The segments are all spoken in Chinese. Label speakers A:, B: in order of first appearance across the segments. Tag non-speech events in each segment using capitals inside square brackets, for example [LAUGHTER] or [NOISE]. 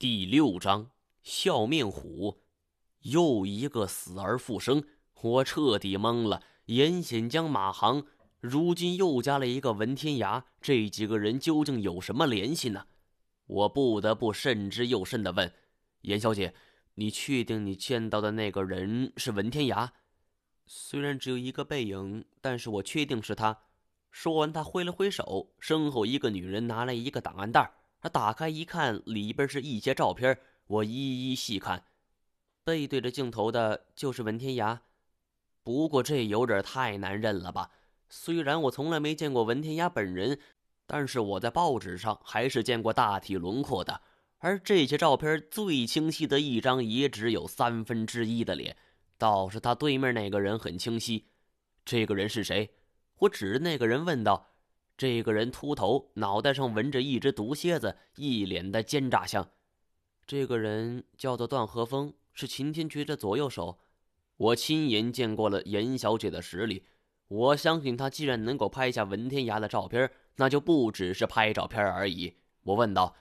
A: 第六章笑面虎，又一个死而复生，我彻底懵了。严显江、马航，如今又加了一个文天涯，这几个人究竟有什么联系呢？我不得不慎之又慎地问：“严小姐，你确定你见到的那个人是文天涯？虽然只有一个背影，但是我确定是他。”说完，他挥了挥手，身后一个女人拿来一个档案袋。他打开一看，里边是一些照片，我一一细看，背对着镜头的就是文天涯。不过这有点太难认了吧？虽然我从来没见过文天涯本人，但是我在报纸上还是见过大体轮廓的。而这些照片最清晰的一张也只有三分之一的脸，倒是他对面那个人很清晰。这个人是谁？我指着那个人问道。这个人秃头，脑袋上纹着一只毒蝎子，一脸的奸诈相。这个人叫做段和风，是秦天觉的左右手。我亲眼见过了严小姐的实力，我相信她既然能够拍下文天涯的照片，那就不只是拍照片而已。我问道：“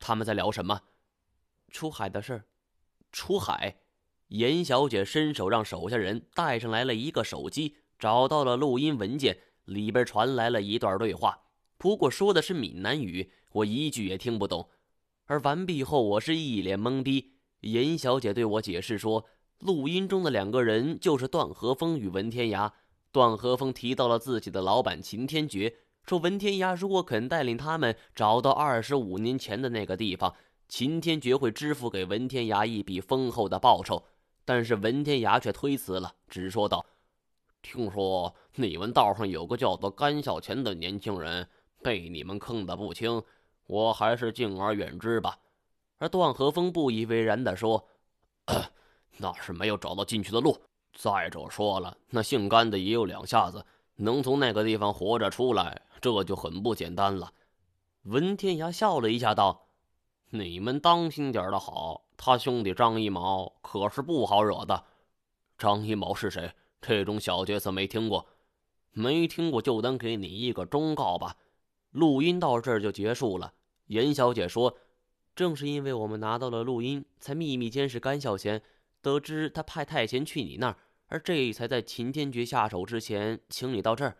A: 他们在聊什么？”出海的事。出海。严小姐伸手让手下人带上来了一个手机，找到了录音文件。里边传来了一段对话，不过说的是闽南语，我一句也听不懂。而完毕后，我是一脸懵逼。严小姐对我解释说，录音中的两个人就是段和风与文天涯。段和风提到了自己的老板秦天觉，说文天涯如果肯带领他们找到二十五年前的那个地方，秦天觉会支付给文天涯一笔丰厚的报酬。但是文天涯却推辞了，只说道。听说你们道上有个叫做甘小钱的年轻人被你们坑得不轻，我还是敬而远之吧。而段和风不以为然地说：“ [CLEARS THROAT] 那是没有找到进去的路。再者说了，那姓甘的也有两下子，能从那个地方活着出来，这就很不简单了。”文天涯笑了一下，道：“你们当心点的好，他兄弟张一毛可是不好惹的。张一毛是谁？”这种小角色没听过，没听过就当给你一个忠告吧。录音到这儿就结束了。严小姐说：“正是因为我们拿到了录音，才秘密监视甘小贤，得知他派太贤去你那儿，而这才在秦天觉下手之前请你到这儿。”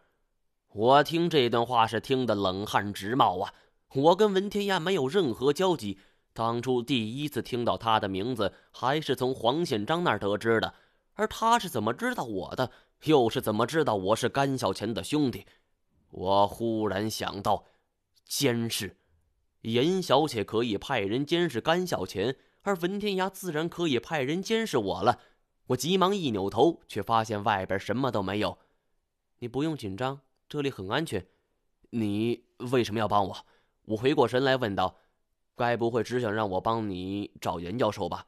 A: 我听这段话是听得冷汗直冒啊！我跟文天涯没有任何交集，当初第一次听到他的名字，还是从黄宪章那儿得知的。而他是怎么知道我的？又是怎么知道我是甘小钱的兄弟？我忽然想到，监视严小姐可以派人监视甘小钱，而文天涯自然可以派人监视我了。我急忙一扭头，却发现外边什么都没有。你不用紧张，这里很安全。你为什么要帮我？我回过神来问道：“该不会只想让我帮你找严教授吧？”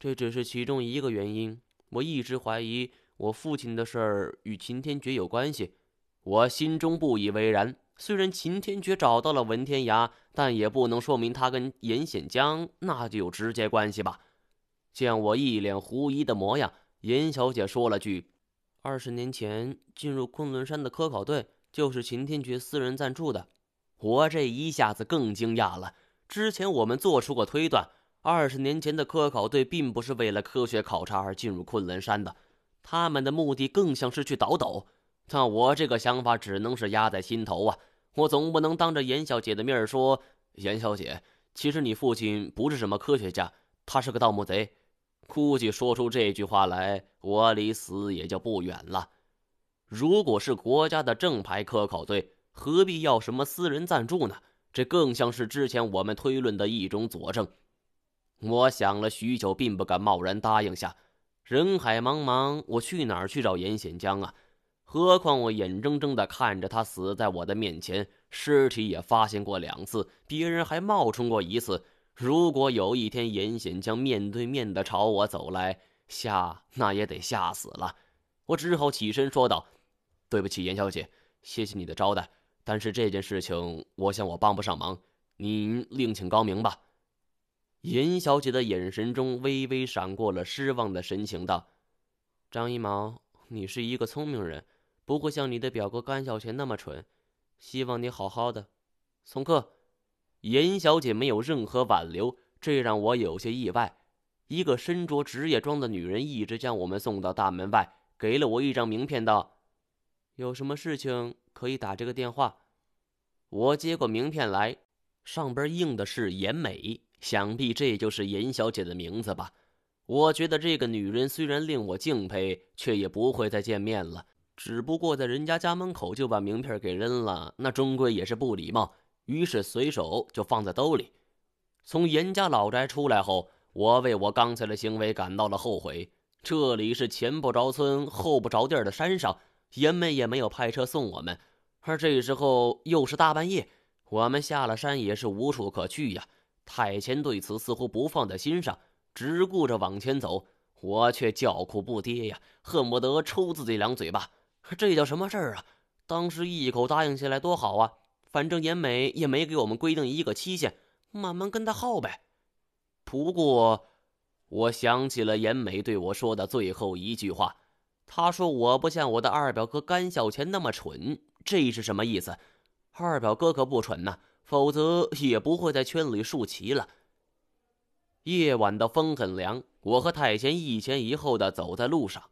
A: 这只是其中一个原因。我一直怀疑我父亲的事儿与秦天觉有关系，我心中不以为然。虽然秦天觉找到了文天涯，但也不能说明他跟严显江那就有直接关系吧。见我一脸狐疑的模样，严小姐说了句：“二十年前进入昆仑山的科考队就是秦天觉私人赞助的。”我这一下子更惊讶了。之前我们做出过推断。二十年前的科考队并不是为了科学考察而进入昆仑山的，他们的目的更像是去倒斗。那我这个想法只能是压在心头啊！我总不能当着严小姐的面说：“严小姐，其实你父亲不是什么科学家，他是个盗墓贼。”估计说出这句话来，我离死也就不远了。如果是国家的正牌科考队，何必要什么私人赞助呢？这更像是之前我们推论的一种佐证。我想了许久，并不敢贸然答应下。人海茫茫，我去哪儿去找严显江啊？何况我眼睁睁地看着他死在我的面前，尸体也发现过两次，别人还冒充过一次。如果有一天严显江面对面的朝我走来，吓那也得吓死了。我只好起身说道：“对不起，严小姐，谢谢你的招待，但是这件事情，我想我帮不上忙，您另请高明吧。”严小姐的眼神中微微闪过了失望的神情，道：“张一毛，你是一个聪明人，不会像你的表哥甘小钱那么蠢。希望你好好的。”送客。严小姐没有任何挽留，这让我有些意外。一个身着职业装的女人一直将我们送到大门外，给了我一张名片，道：“有什么事情可以打这个电话。”我接过名片来，上边印的是严美，想必这就是严小姐的名字吧。我觉得这个女人虽然令我敬佩，却也不会再见面了。只不过在人家家门口就把名片给扔了，那终归也是不礼貌。于是随手就放在兜里。从严家老宅出来后。我为我刚才的行为感到了后悔。这里是前不着村后不着店的山上，严美也没有派车送我们，而这时候又是大半夜，我们下了山也是无处可去呀。太前对此似乎不放在心上，只顾着往前走，我却叫苦不迭呀，恨不得抽自己两嘴巴。这叫什么事儿啊？当时一口答应下来多好啊！反正严美也没给我们规定一个期限，慢慢跟他耗呗。不过，我想起了严美对我说的最后一句话。她说：“我不像我的二表哥甘孝钱那么蠢。”这是什么意思？二表哥可不蠢呢，否则也不会在圈里竖旗了。夜晚的风很凉，我和太贤一前一后的走在路上，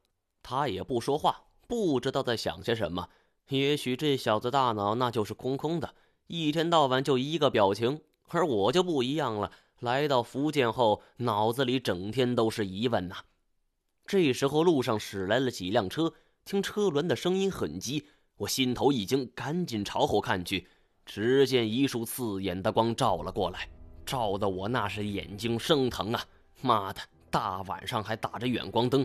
A: 他也不说话，不知道在想些什么。也许这小子大脑那就是空空的，一天到晚就一个表情。而我就不一样了。来到福建后，脑子里整天都是疑问呐。这时候，路上驶来了几辆车，听车轮的声音很急，我心头一惊，赶紧朝后看去，只见一束刺眼的光照了过来，照得我那是眼睛生疼啊！妈的，大晚上还打着远光灯！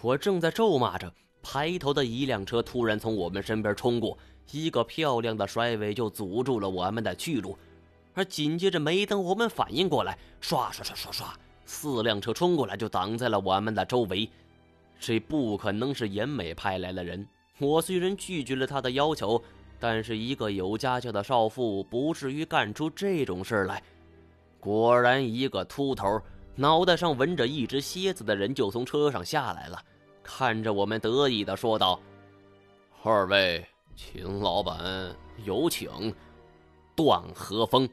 A: 我正在咒骂着，排头的一辆车突然从我们身边冲过，一个漂亮的甩尾就阻住了我们的去路。而紧接着，没等我们反应过来，唰唰唰唰唰，四辆车冲过来，就挡在了我们的周围。这不可能是严美派来的人。我虽然拒绝了他的要求，但是一个有家教的少妇不至于干出这种事来。果然，一个秃头、脑袋上纹着一只蝎子的人就从车上下来了，看着我们得意的说道：“二位，秦老板有请。”段和风。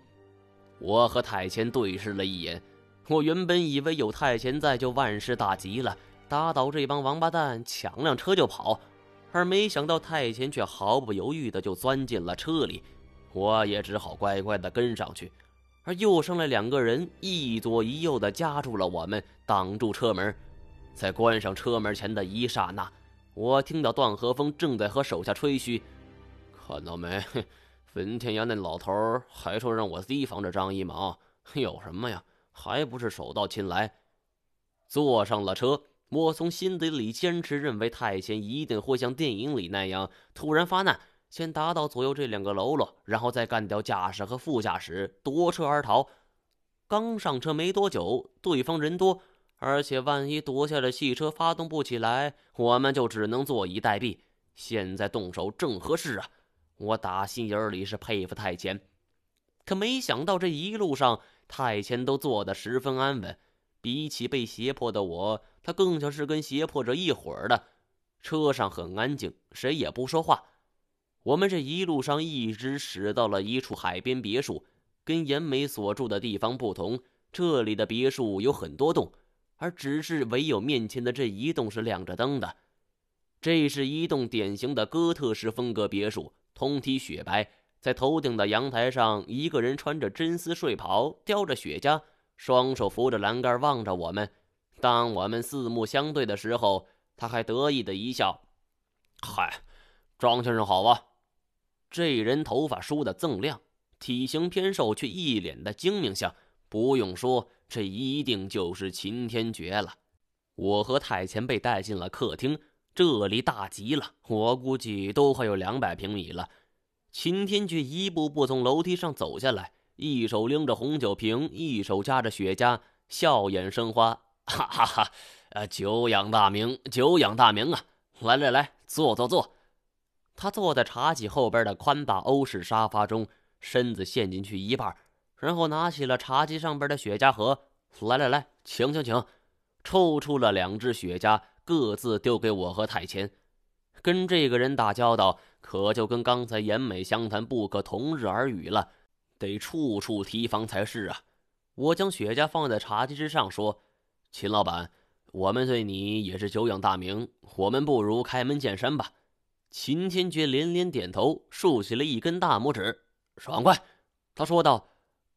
A: 我和太前对视了一眼，我原本以为有太前在就万事大吉了，打倒这帮王八蛋，抢辆车就跑，而没想到太前却毫不犹豫的就钻进了车里，我也只好乖乖的跟上去。而又上来两个人，一左一右的夹住了我们，挡住车门。在关上车门前的一刹那，我听到段和风正在和手下吹嘘：“看到没？”文天涯那老头还说让我提防着张一毛，有什么呀？还不是手到擒来。坐上了车，我从心底里坚持认为太监一定会像电影里那样突然发难，先打倒左右这两个喽啰，然后再干掉驾驶和副驾驶，夺车而逃。刚上车没多久，对方人多，而且万一夺下了汽车发动不起来，我们就只能坐以待毙。现在动手正合适啊！我打心眼里是佩服太监，可没想到这一路上太监都坐得十分安稳。比起被胁迫的我，他更像是跟胁迫者一伙儿的。车上很安静，谁也不说话。我们这一路上一直驶到了一处海边别墅，跟严美所住的地方不同，这里的别墅有很多栋，而只是唯有面前的这一栋是亮着灯的。这是一栋典型的哥特式风格别墅。通体雪白，在头顶的阳台上，一个人穿着真丝睡袍，叼着雪茄，双手扶着栏杆望着我们。当我们四目相对的时候，他还得意的一笑：“嗨，张先生好啊！”这人头发梳得锃亮，体型偏瘦，却一脸的精明相。不用说，这一定就是秦天觉了。我和太前被带进了客厅。这里大极了，我估计都快有两百平米了。秦天觉一步步从楼梯上走下来，一手拎着红酒瓶，一手夹着雪茄，笑眼生花，哈哈哈！呃，久仰大名，久仰大名啊！来来来，坐坐坐。他坐在茶几后边的宽大欧式沙发中，身子陷进去一半，然后拿起了茶几上边的雪茄盒，来来来，请请请，抽出了两只雪茄。各自丢给我和太前，跟这个人打交道，可就跟刚才严美相谈不可同日而语了，得处处提防才是啊！我将雪茄放在茶几之上，说：“秦老板，我们对你也是久仰大名，我们不如开门见山吧。”秦天觉连连点头，竖起了一根大拇指，爽快。他说道：“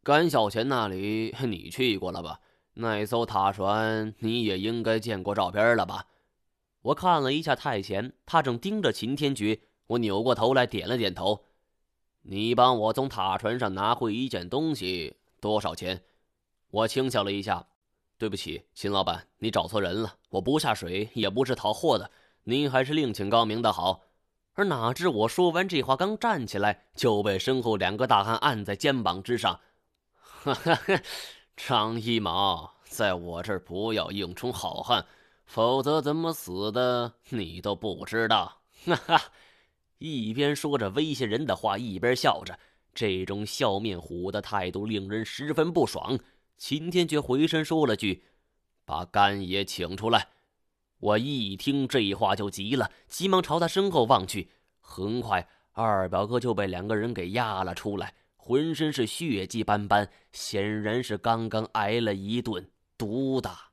A: 甘小钱那里你去过了吧？那艘塔船你也应该见过照片了吧？”我看了一下太前，他正盯着秦天觉。我扭过头来，点了点头。你帮我从塔船上拿回一件东西，多少钱？我轻笑了一下。对不起，秦老板，你找错人了。我不下水，也不是讨货的。您还是另请高明的好。而哪知我说完这话，刚站起来，就被身后两个大汉按在肩膀之上。[LAUGHS] 哈哈，张一毛，在我这儿不要硬充好汉。否则怎么死的你都不知道，[LAUGHS] 哈哈！一边说着威胁人的话，一边笑着。这种笑面虎的态度令人十分不爽。秦天却回身说了句：“把干爷请出来。”我一听这话就急了，急忙朝他身后望去。很快，二表哥就被两个人给压了出来，浑身是血迹斑斑，显然是刚刚挨了一顿毒打。